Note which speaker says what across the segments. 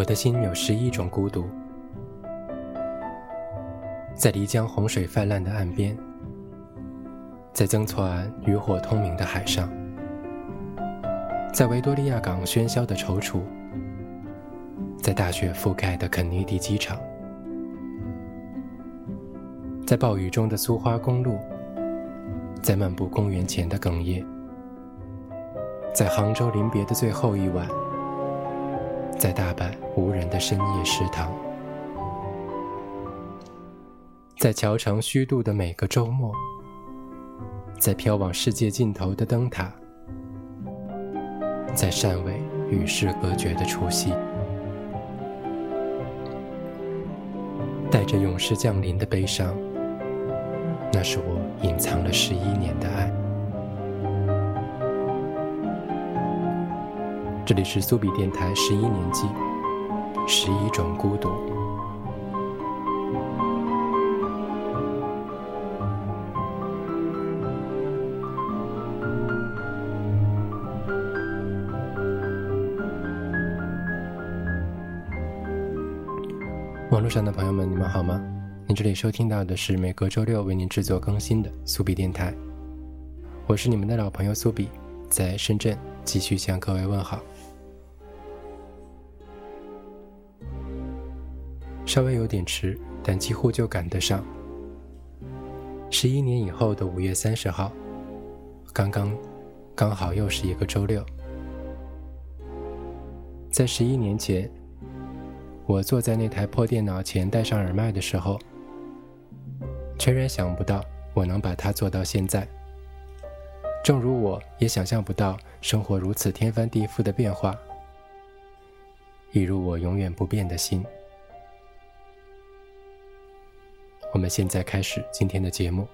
Speaker 1: 我的心有十一种孤独，在漓江洪水泛滥的岸边，在曾厝垵渔火通明的海上，在维多利亚港喧嚣的踌躇，在大雪覆盖的肯尼迪机场，在暴雨中的苏花公路，在漫步公园前的哽咽，在杭州临别的最后一晚。在大阪无人的深夜食堂，在桥城虚度的每个周末，在飘往世界尽头的灯塔，在汕尾与世隔绝的除夕，带着永世降临的悲伤，那是我隐藏了十一年的爱。这里是苏比电台十一年级，十一种孤独。网络上的朋友们，你们好吗？您这里收听到的是每个周六为您制作更新的苏比电台，我是你们的老朋友苏比，在深圳继续向各位问好。稍微有点迟，但几乎就赶得上。十一年以后的五月三十号，刚刚，刚好又是一个周六。在十一年前，我坐在那台破电脑前，戴上耳麦的时候，全然想不到我能把它做到现在。正如我也想象不到生活如此天翻地覆的变化，一如我永远不变的心。我们现在开始今天的节目。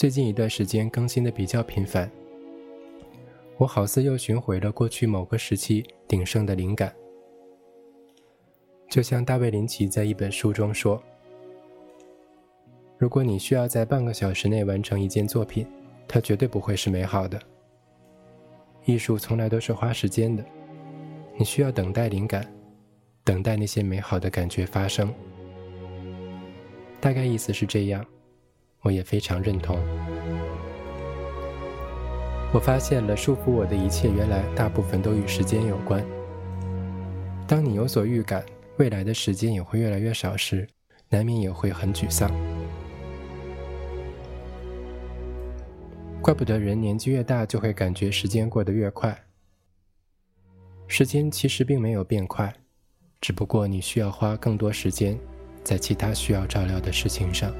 Speaker 1: 最近一段时间更新的比较频繁，我好似又寻回了过去某个时期鼎盛的灵感。就像大卫林奇在一本书中说：“如果你需要在半个小时内完成一件作品，它绝对不会是美好的。艺术从来都是花时间的，你需要等待灵感，等待那些美好的感觉发生。”大概意思是这样，我也非常认同。我发现了束缚我的一切，原来大部分都与时间有关。当你有所预感。未来的时间也会越来越少时，难免也会很沮丧。怪不得人年纪越大就会感觉时间过得越快。时间其实并没有变快，只不过你需要花更多时间在其他需要照料的事情上。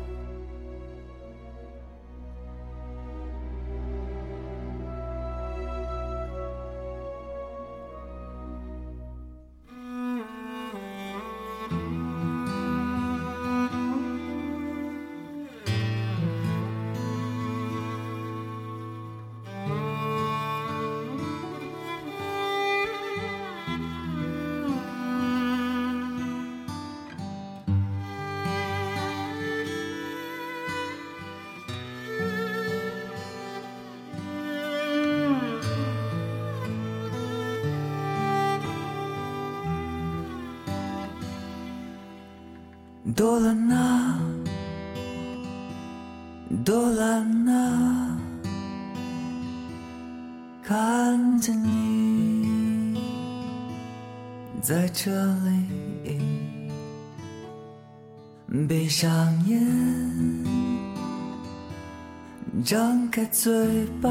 Speaker 2: 嘴巴，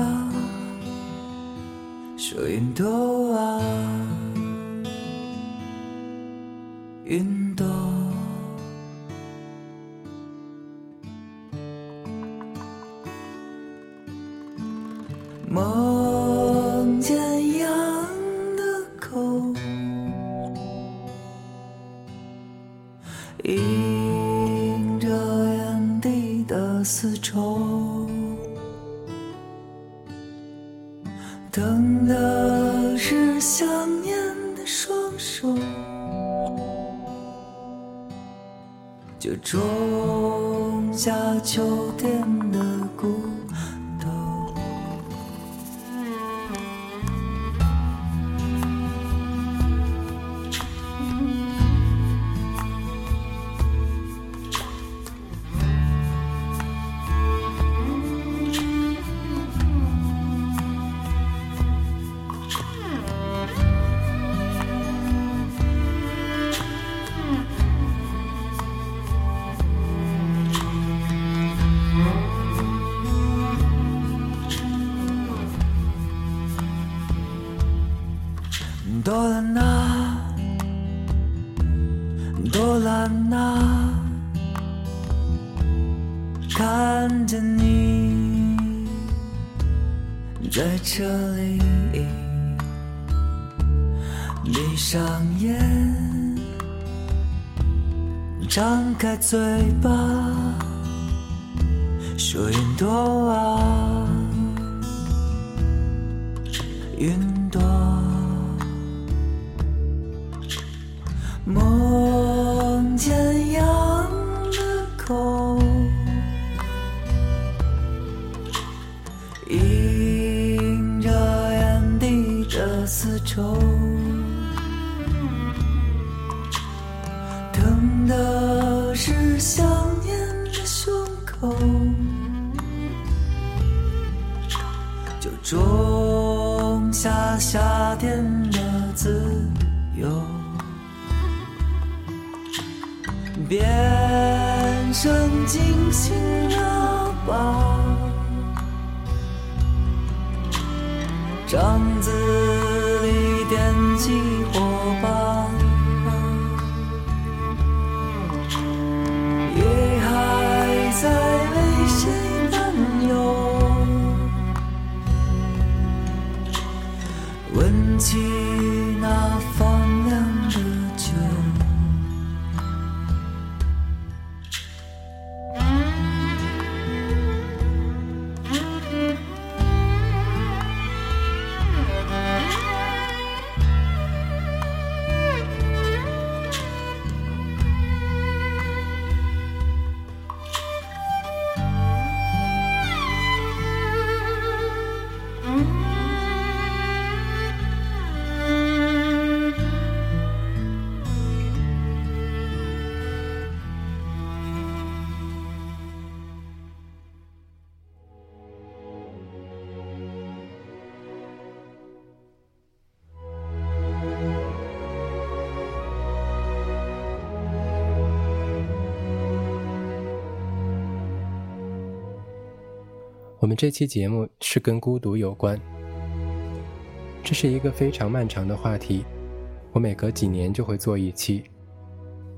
Speaker 2: 说云朵啊，云朵。梦见羊的口，迎着原地的丝绸，等的是想念的双手，就种下秋天的张开嘴巴，说云朵啊，云朵，梦见羊的口，映着眼底的丝绸。成
Speaker 1: 我们这期节目是跟孤独有关，这是一个非常漫长的话题。我每隔几年就会做一期，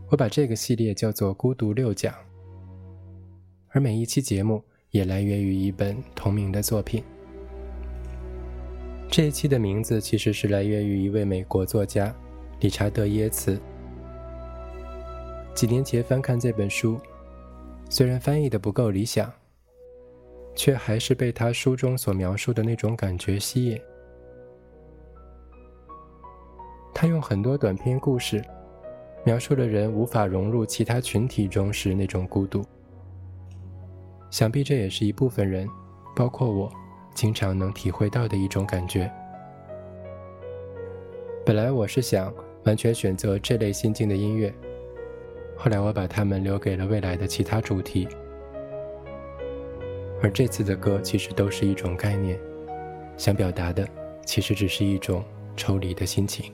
Speaker 1: 我把这个系列叫做“孤独六讲”，而每一期节目也来源于一本同名的作品。这一期的名字其实是来源于一位美国作家理查德·耶茨。几年前翻看这本书，虽然翻译的不够理想。却还是被他书中所描述的那种感觉吸引。他用很多短篇故事，描述了人无法融入其他群体中时那种孤独。想必这也是一部分人，包括我，经常能体会到的一种感觉。本来我是想完全选择这类心境的音乐，后来我把它们留给了未来的其他主题。而这次的歌其实都是一种概念，想表达的其实只是一种抽离的心情。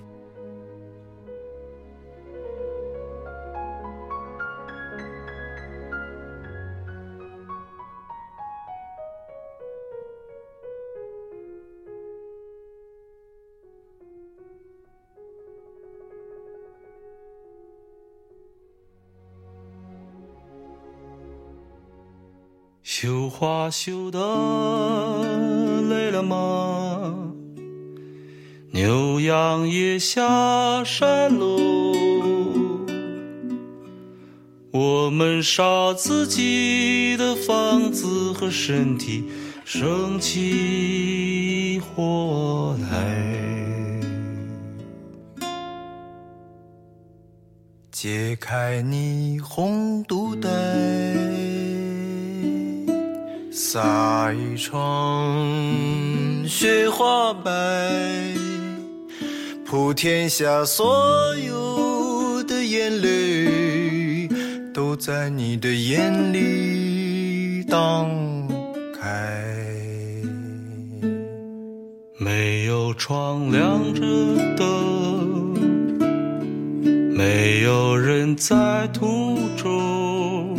Speaker 3: 花绣的累了吗？牛羊也下山喽。我们烧自己的房子和身体，生起火来。解开你红肚带。撒一床雪花白，普天下所有的眼泪，都在你的眼里荡开。没有窗亮着灯，没有人在途中。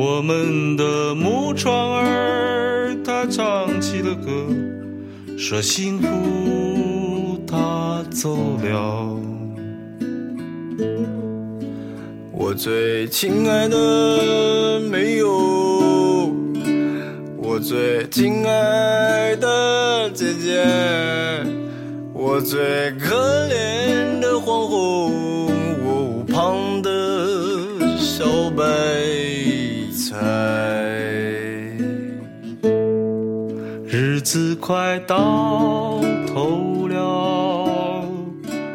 Speaker 3: 我们的木窗儿，它唱起了歌，说幸福它走了。我最亲爱的没有，我最亲爱的姐姐，我最可怜的皇后，我旁的小白。日子快到头了，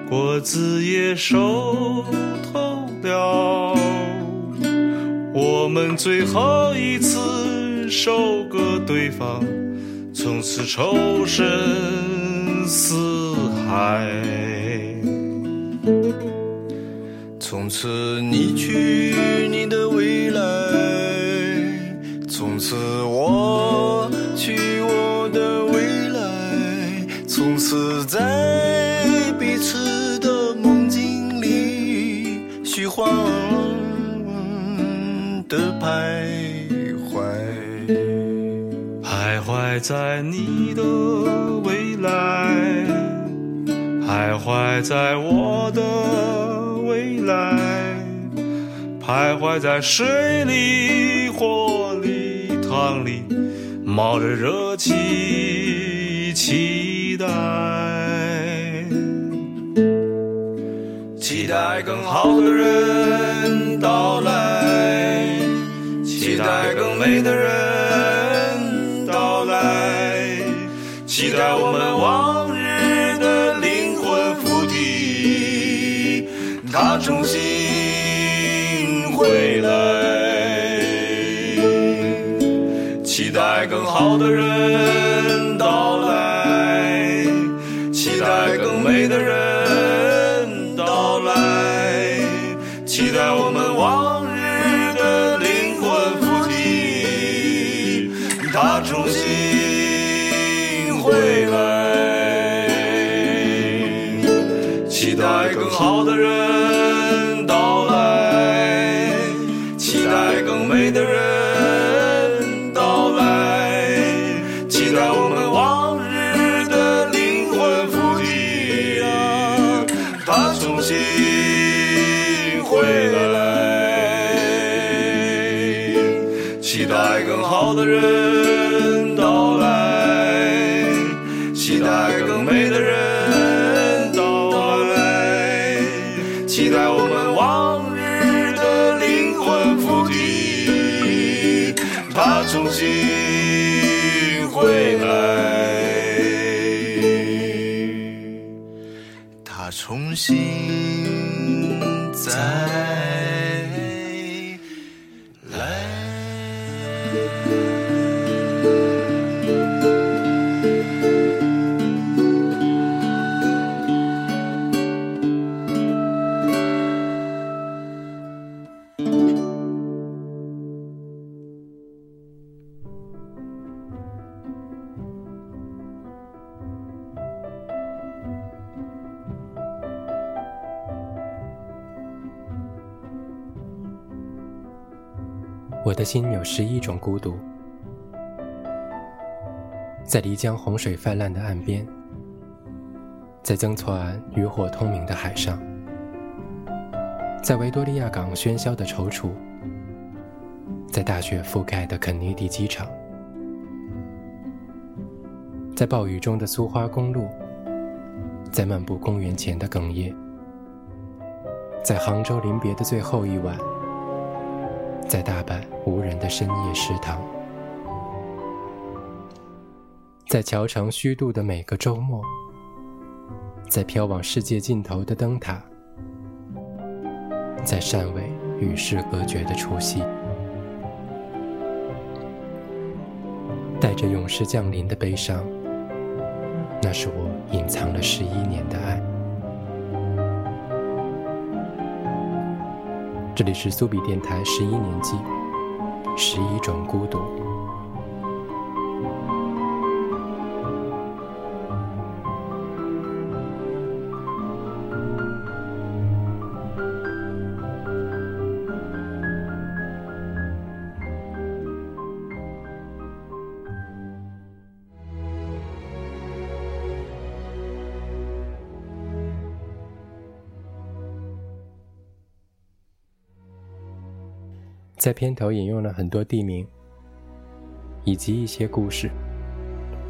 Speaker 3: 果子也熟透了，我们最后一次收割对方，从此仇深似海。从此你去你的未来。从此我去我的未来，从此在彼此的梦境里虚幻的徘徊，徘徊在你的未来，徘徊在我的未来，徘徊在水里火里。汤里冒着热气，期待，期待更好的人到来，期待更美的人到来，期待我们往日的灵魂附体，他重新回来。待更好的人到来，期待更美的人期待我们往日的灵魂附体，他重新回来，
Speaker 4: 他重新
Speaker 1: 在。心有十一种孤独，在漓江洪水泛滥的岸边，在曾厝垵渔火通明的海上，在维多利亚港喧嚣的踌躇，在大雪覆盖的肯尼迪机场，在暴雨中的苏花公路，在漫步公园前的哽咽，在杭州临别的最后一晚。在大阪无人的深夜食堂，在桥城虚度的每个周末，在飘往世界尽头的灯塔，在汕尾与世隔绝的除夕，带着勇士降临的悲伤，那是我隐藏了十一年的爱。这里是苏比电台十一年级，十一种孤独。在片头引用了很多地名，以及一些故事。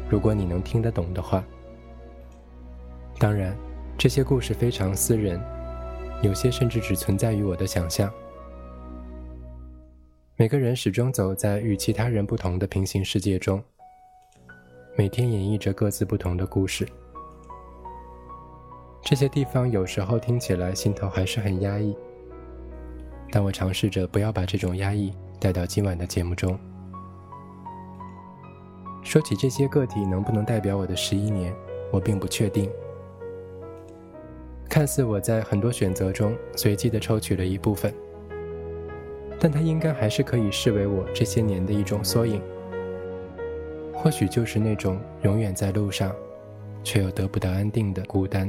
Speaker 1: 如果你能听得懂的话，当然，这些故事非常私人，有些甚至只存在于我的想象。每个人始终走在与其他人不同的平行世界中，每天演绎着各自不同的故事。这些地方有时候听起来心头还是很压抑。但我尝试着不要把这种压抑带到今晚的节目中。说起这些个体能不能代表我的十一年，我并不确定。看似我在很多选择中随机的抽取了一部分，但它应该还是可以视为我这些年的一种缩影。或许就是那种永远在路上，却又得不到安定的孤单。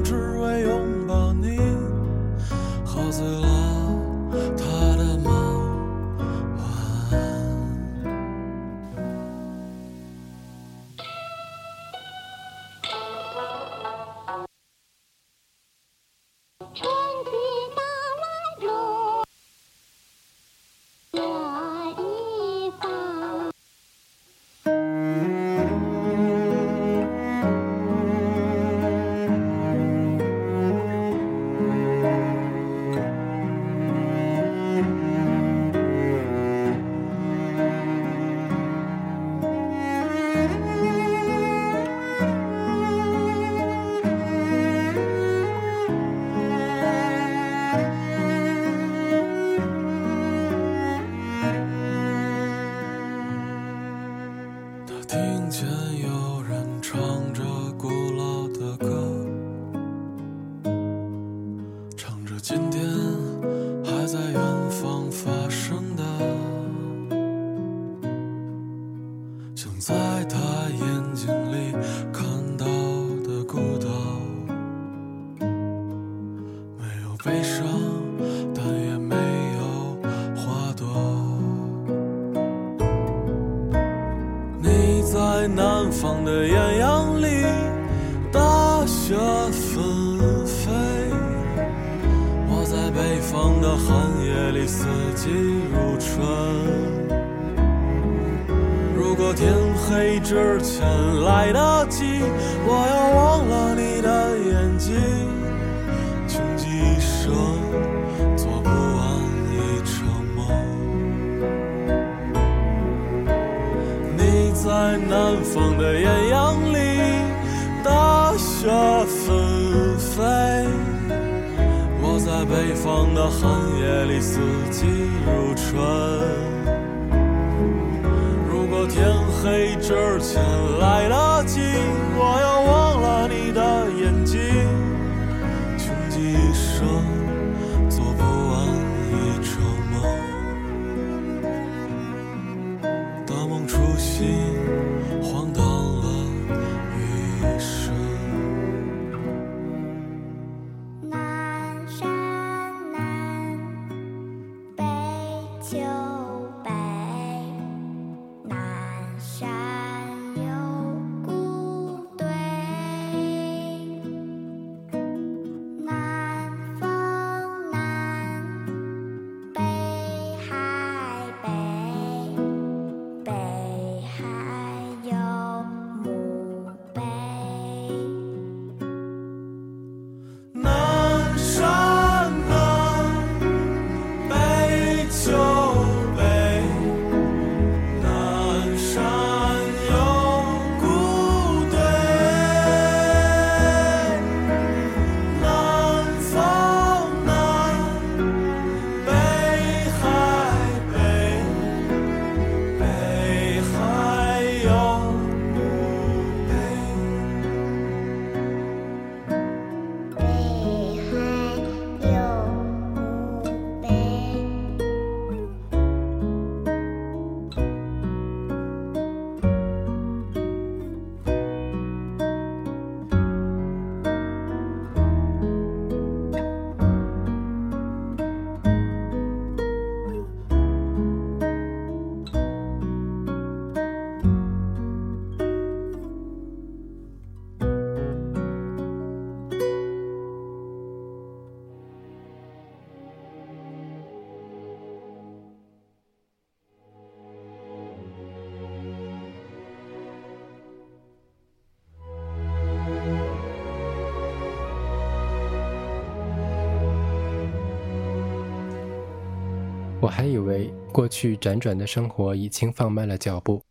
Speaker 4: 爱他
Speaker 5: しょ
Speaker 1: う还以为过去辗转的生活已经放慢了脚步。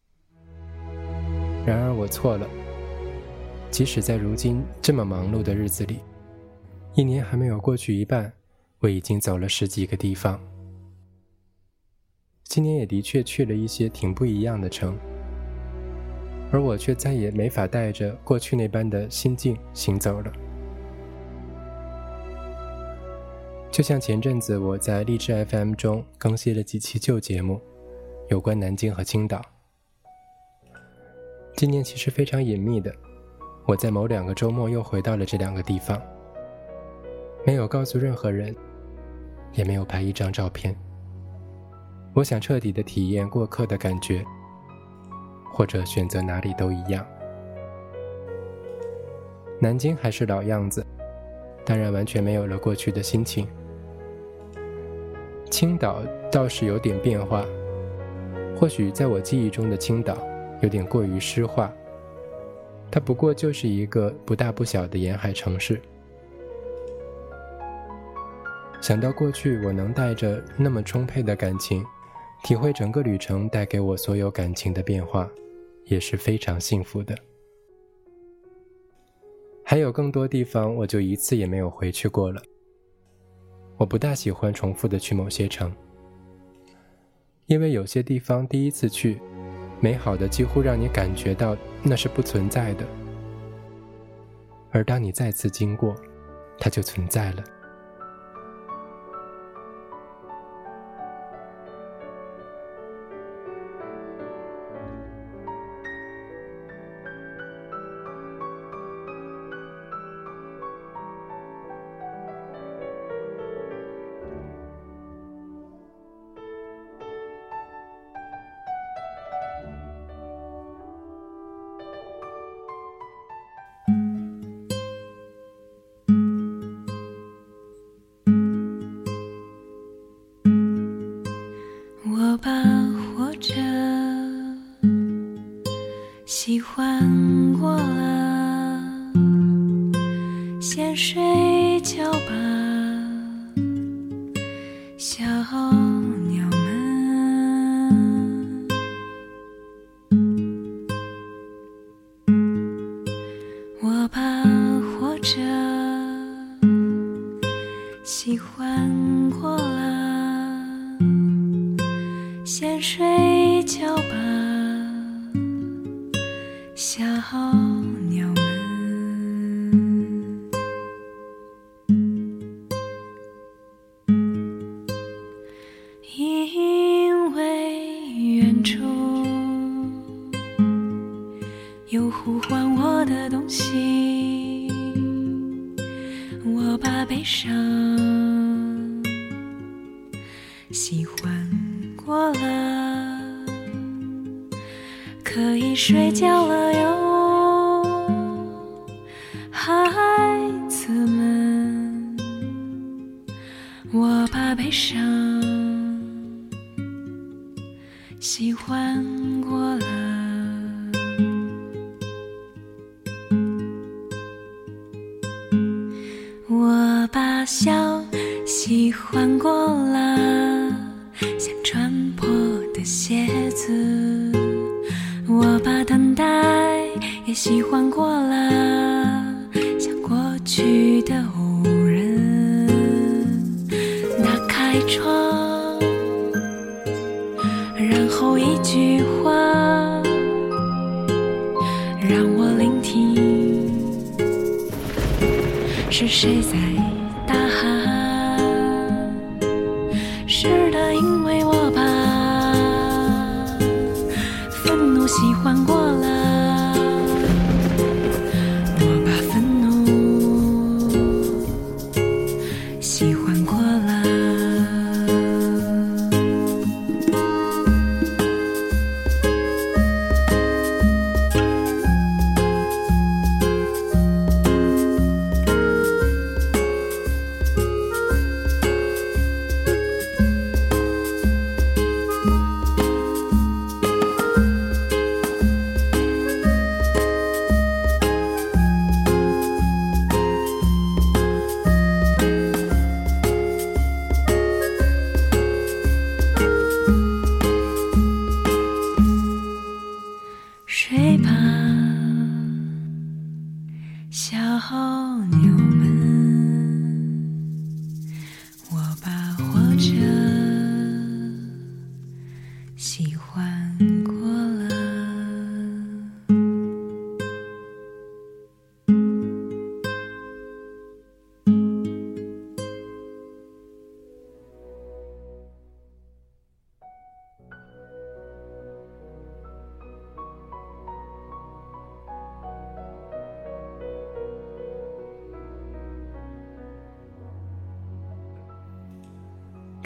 Speaker 1: 然而我错了即使在如今这么忙碌的日子里一年还没有过去一半我已经走了十几个地方。今年也的确去了一些挺不一样的城而我却再也没法带着过去那般的心境行走了。就像前阵子我在荔枝 fm 中更新了几期旧节目有关南京和青岛。
Speaker 2: 今年其实非常隐秘的我在某两个周末又回到了这两个地方。没有告诉任何人也没有拍一张照片。我想彻底的体验过客的感觉或者选择哪里都一样。南京还是老样子当然完全没有了过去的心情。青岛倒是有点变化，或许在我记忆中的青岛有点过于诗化。它不过就是一个不大不小的沿海城市。想到过去，我能带着那么充沛的感情，体会整个旅程带给我所有感情的变化，也是非常幸福的。还有更多地方，我就一次也没有回去过了。我不大喜欢重复的去某些城，因为有些地方第一次去。美好的几乎让你感觉到那是不存在的，而当你再次经过，它就存在了。
Speaker 1: 先睡一觉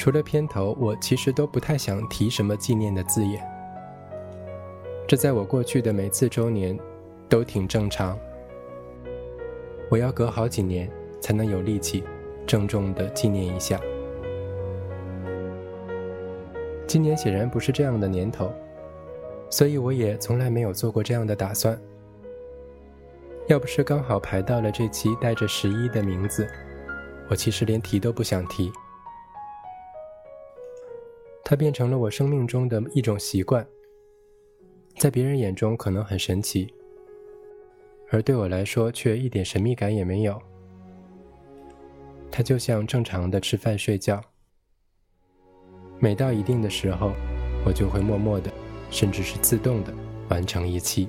Speaker 1: 除了片头，我其实都不太想提什么纪念的字眼。这在我过去的每次周年都挺正常。我要隔好几年才能有力气郑重地纪念一下。今年显然不是这样的年头，所以我也从来没有做过这样的打算。要不是刚好排到了这期带着十一的名字，我其实连提都不想提。它变成了我生命中的一种习惯，在别人眼中可能很神奇，而对我来说却一点神秘感也没有。它就像正常的吃饭睡觉，每到一定的时候，我就会默默的，甚至是自动的完成一期。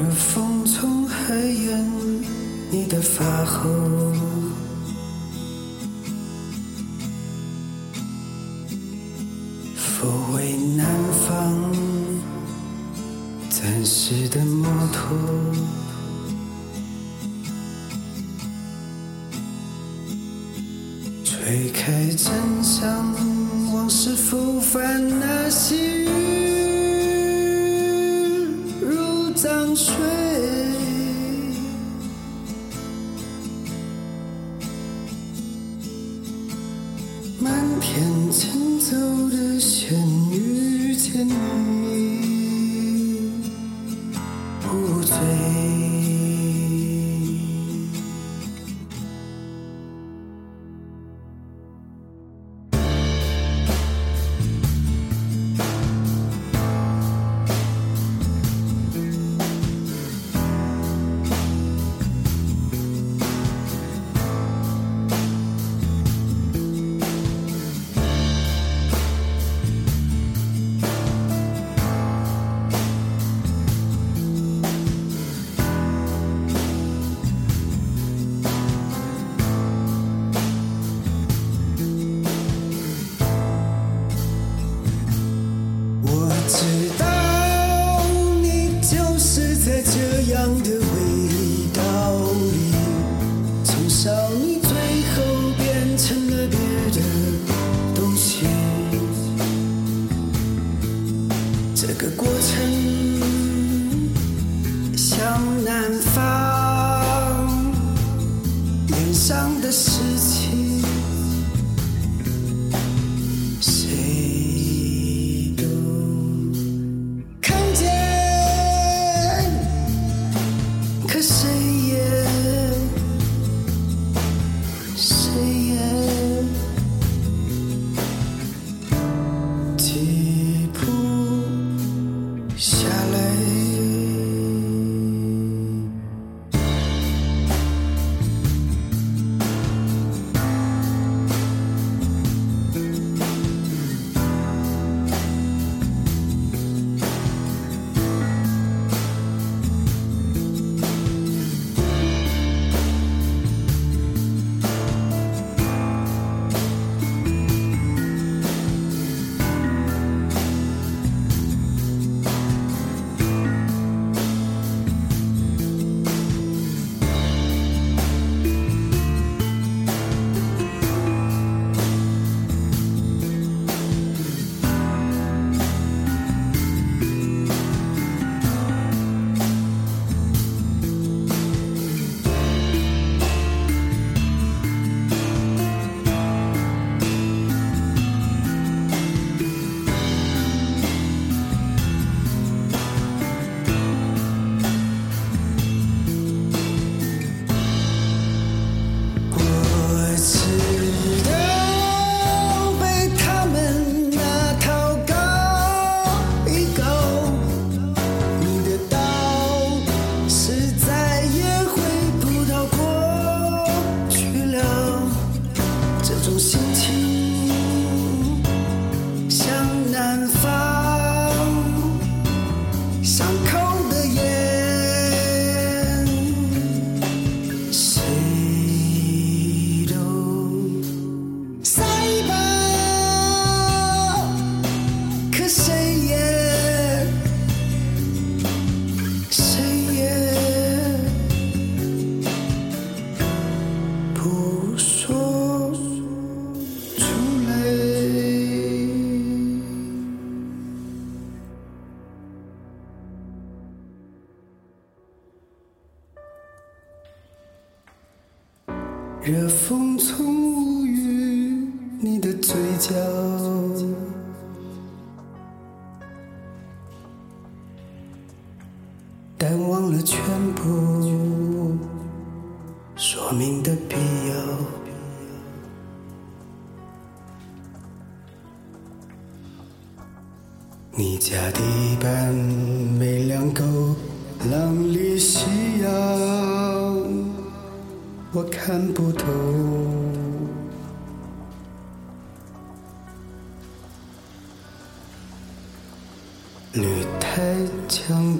Speaker 6: 热风从海沿你的发后，抚慰南方暂时的摩托？吹开枕上往事浮泛那些走的线遇见你，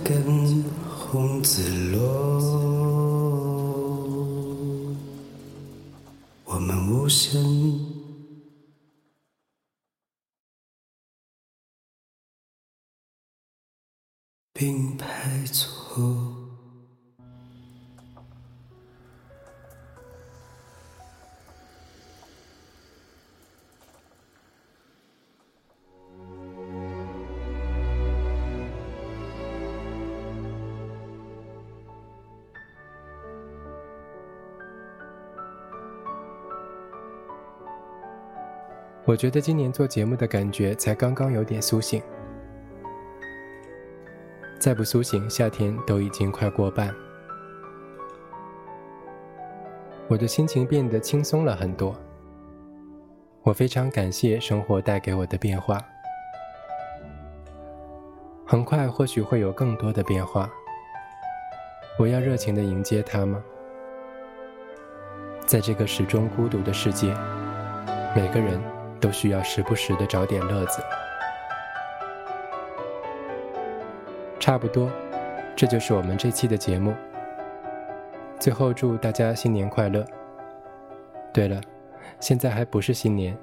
Speaker 6: 跟红子落，我们无声并排。
Speaker 1: 我觉得今年做节目的感觉才刚刚有点苏醒，再不苏醒，夏天都已经快过半。我的心情变得轻松了很多，我非常感谢生活带给我的变化。很快或许会有更多的变化，我要热情地迎接它吗？在这个始终孤独的世界，每个人都需要时不时的找点乐子。差不多，这就是我们这期的节目。最后祝大家新年快乐。对了，现在还不是新年，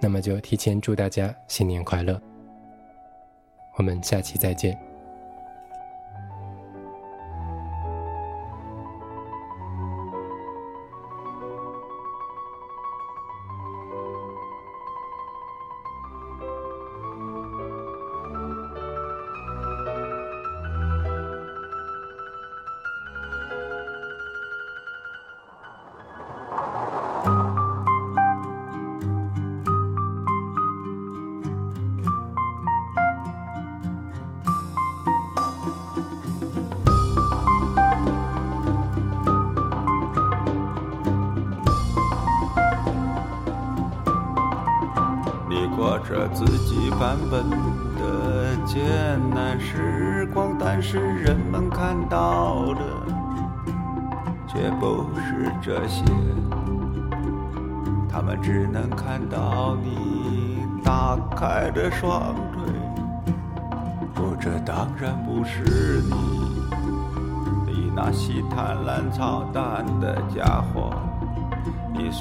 Speaker 1: 那么就提前祝大家新年快乐。我们下期再见。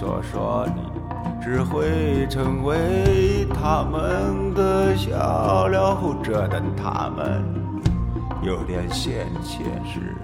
Speaker 7: 说说你。只会成为他们的笑料，这等他们有点闲钱时，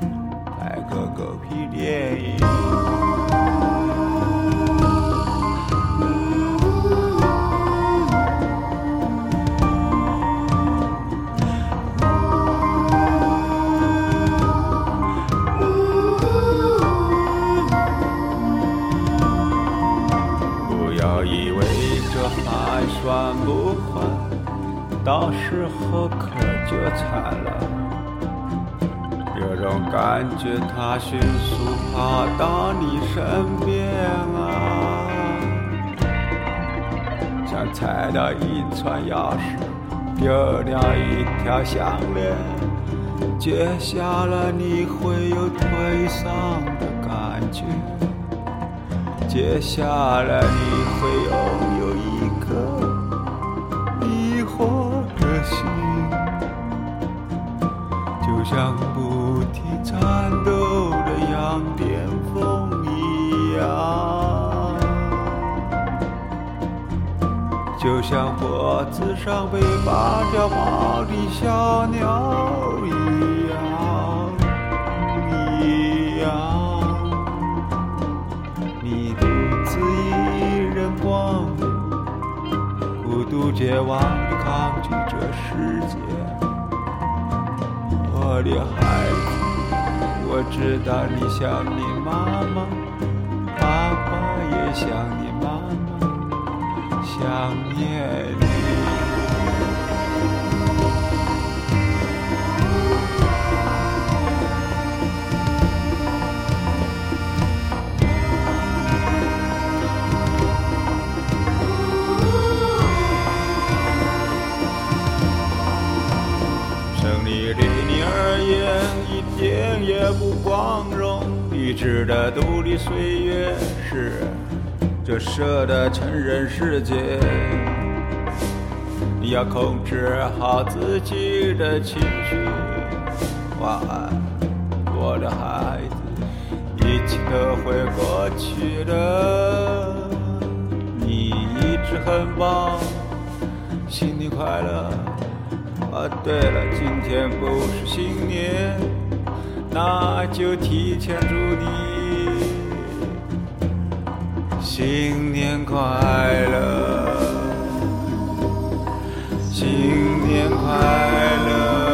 Speaker 7: 感觉，它迅速爬到你身边啊，像踩到一串钥匙，丢掉一条项链，接下来你会有颓丧的感觉。接下来你会有就像脖子上被拔掉毛的小鸟一样，一样。你独自一人光，孤独绝望地抗拒这世界。我的孩子，我知道你想你妈妈，爸爸也想你妈妈，想念你。胜利对你而言一点也不光荣，理智的独立岁月是这蛇的成人世界。你要控制好自己的情绪。晚安，我的孩子，一切都会过去的。你一直很棒，新年快乐。啊，对了，今天不是新年，那就提前祝你新年快乐。新年快乐。